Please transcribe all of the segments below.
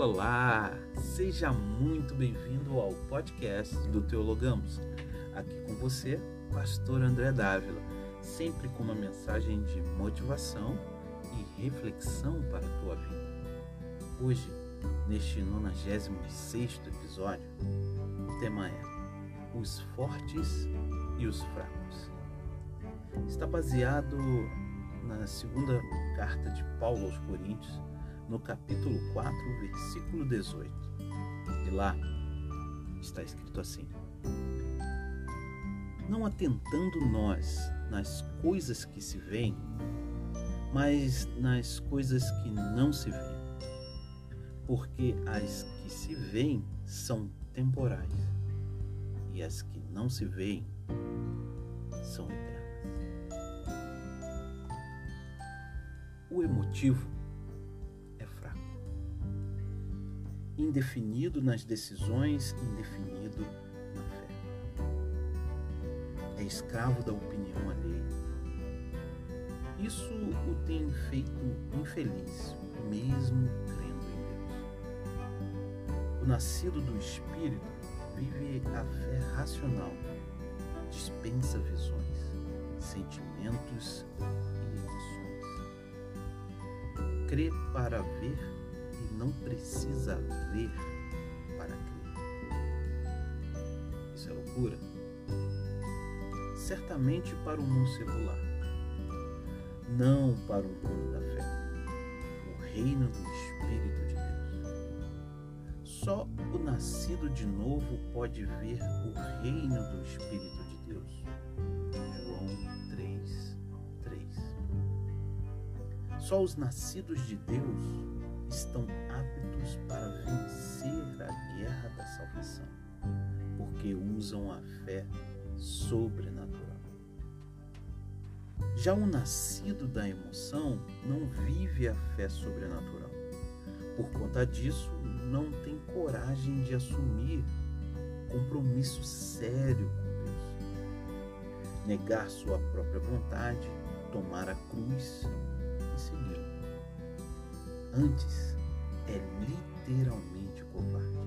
Olá, seja muito bem-vindo ao podcast do Teologamos. Aqui com você, Pastor André Dávila, sempre com uma mensagem de motivação e reflexão para a tua vida. Hoje, neste 96 episódio, o tema é Os Fortes e os Fracos. Está baseado na segunda carta de Paulo aos Coríntios, no capítulo 4, versículo 18. E lá está escrito assim: Não atentando nós nas coisas que se veem, mas nas coisas que não se veem. Porque as que se veem são temporais, e as que não se veem são eternas. O emotivo indefinido nas decisões, indefinido na fé. É escravo da opinião alheia. Isso o tem feito infeliz, mesmo crendo em Deus. O nascido do Espírito vive a fé racional, dispensa visões, sentimentos e emoções. Crê para ver não precisa ver para crer. Isso é loucura? Certamente para o mundo secular, não para o mundo da fé. O reino do Espírito de Deus. Só o nascido de novo pode ver o reino do Espírito de Deus. João 3, 3. Só os nascidos de Deus estão aptos para vencer a guerra da salvação, porque usam a fé sobrenatural. Já o nascido da emoção não vive a fé sobrenatural. Por conta disso, não tem coragem de assumir compromisso sério com Deus, negar sua própria vontade, tomar a cruz. Antes, é literalmente covarde.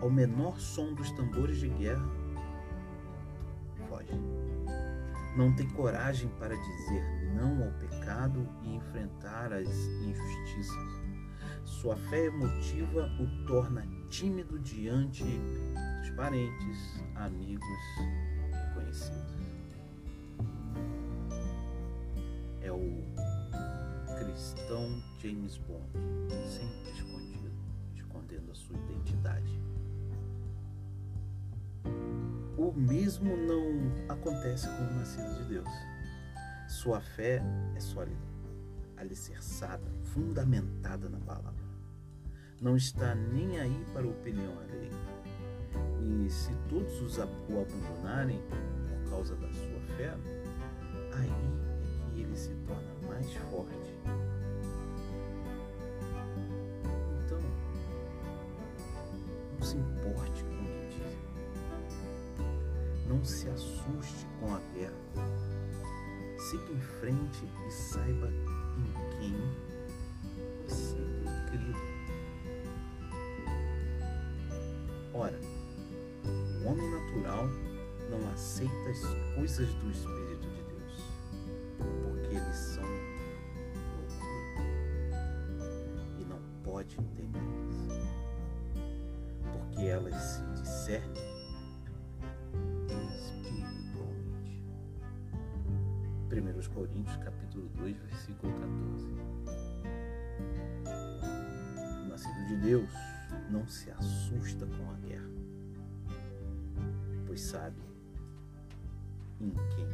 Ao menor som dos tambores de guerra, foge. Não tem coragem para dizer não ao pecado e enfrentar as injustiças. Sua fé emotiva o torna tímido diante dos parentes, amigos e conhecidos. É o cristão James Bond, sempre escondido, escondendo a sua identidade. O mesmo não acontece com o nascido de Deus. Sua fé é sólida, alicerçada, fundamentada na palavra. Não está nem aí para a opinião alheia. E se todos os o abandonarem por causa da sua fé, aí é que ele se torna mais forte se importe com o que dizem. Não se assuste com a guerra. Siga em frente e saiba em quem você crido. Ora, o homem natural não aceita as coisas do Espírito se discernem espiritualmente. 1 Coríntios capítulo 2, versículo 14. O nascido de Deus não se assusta com a guerra, pois sabe em quem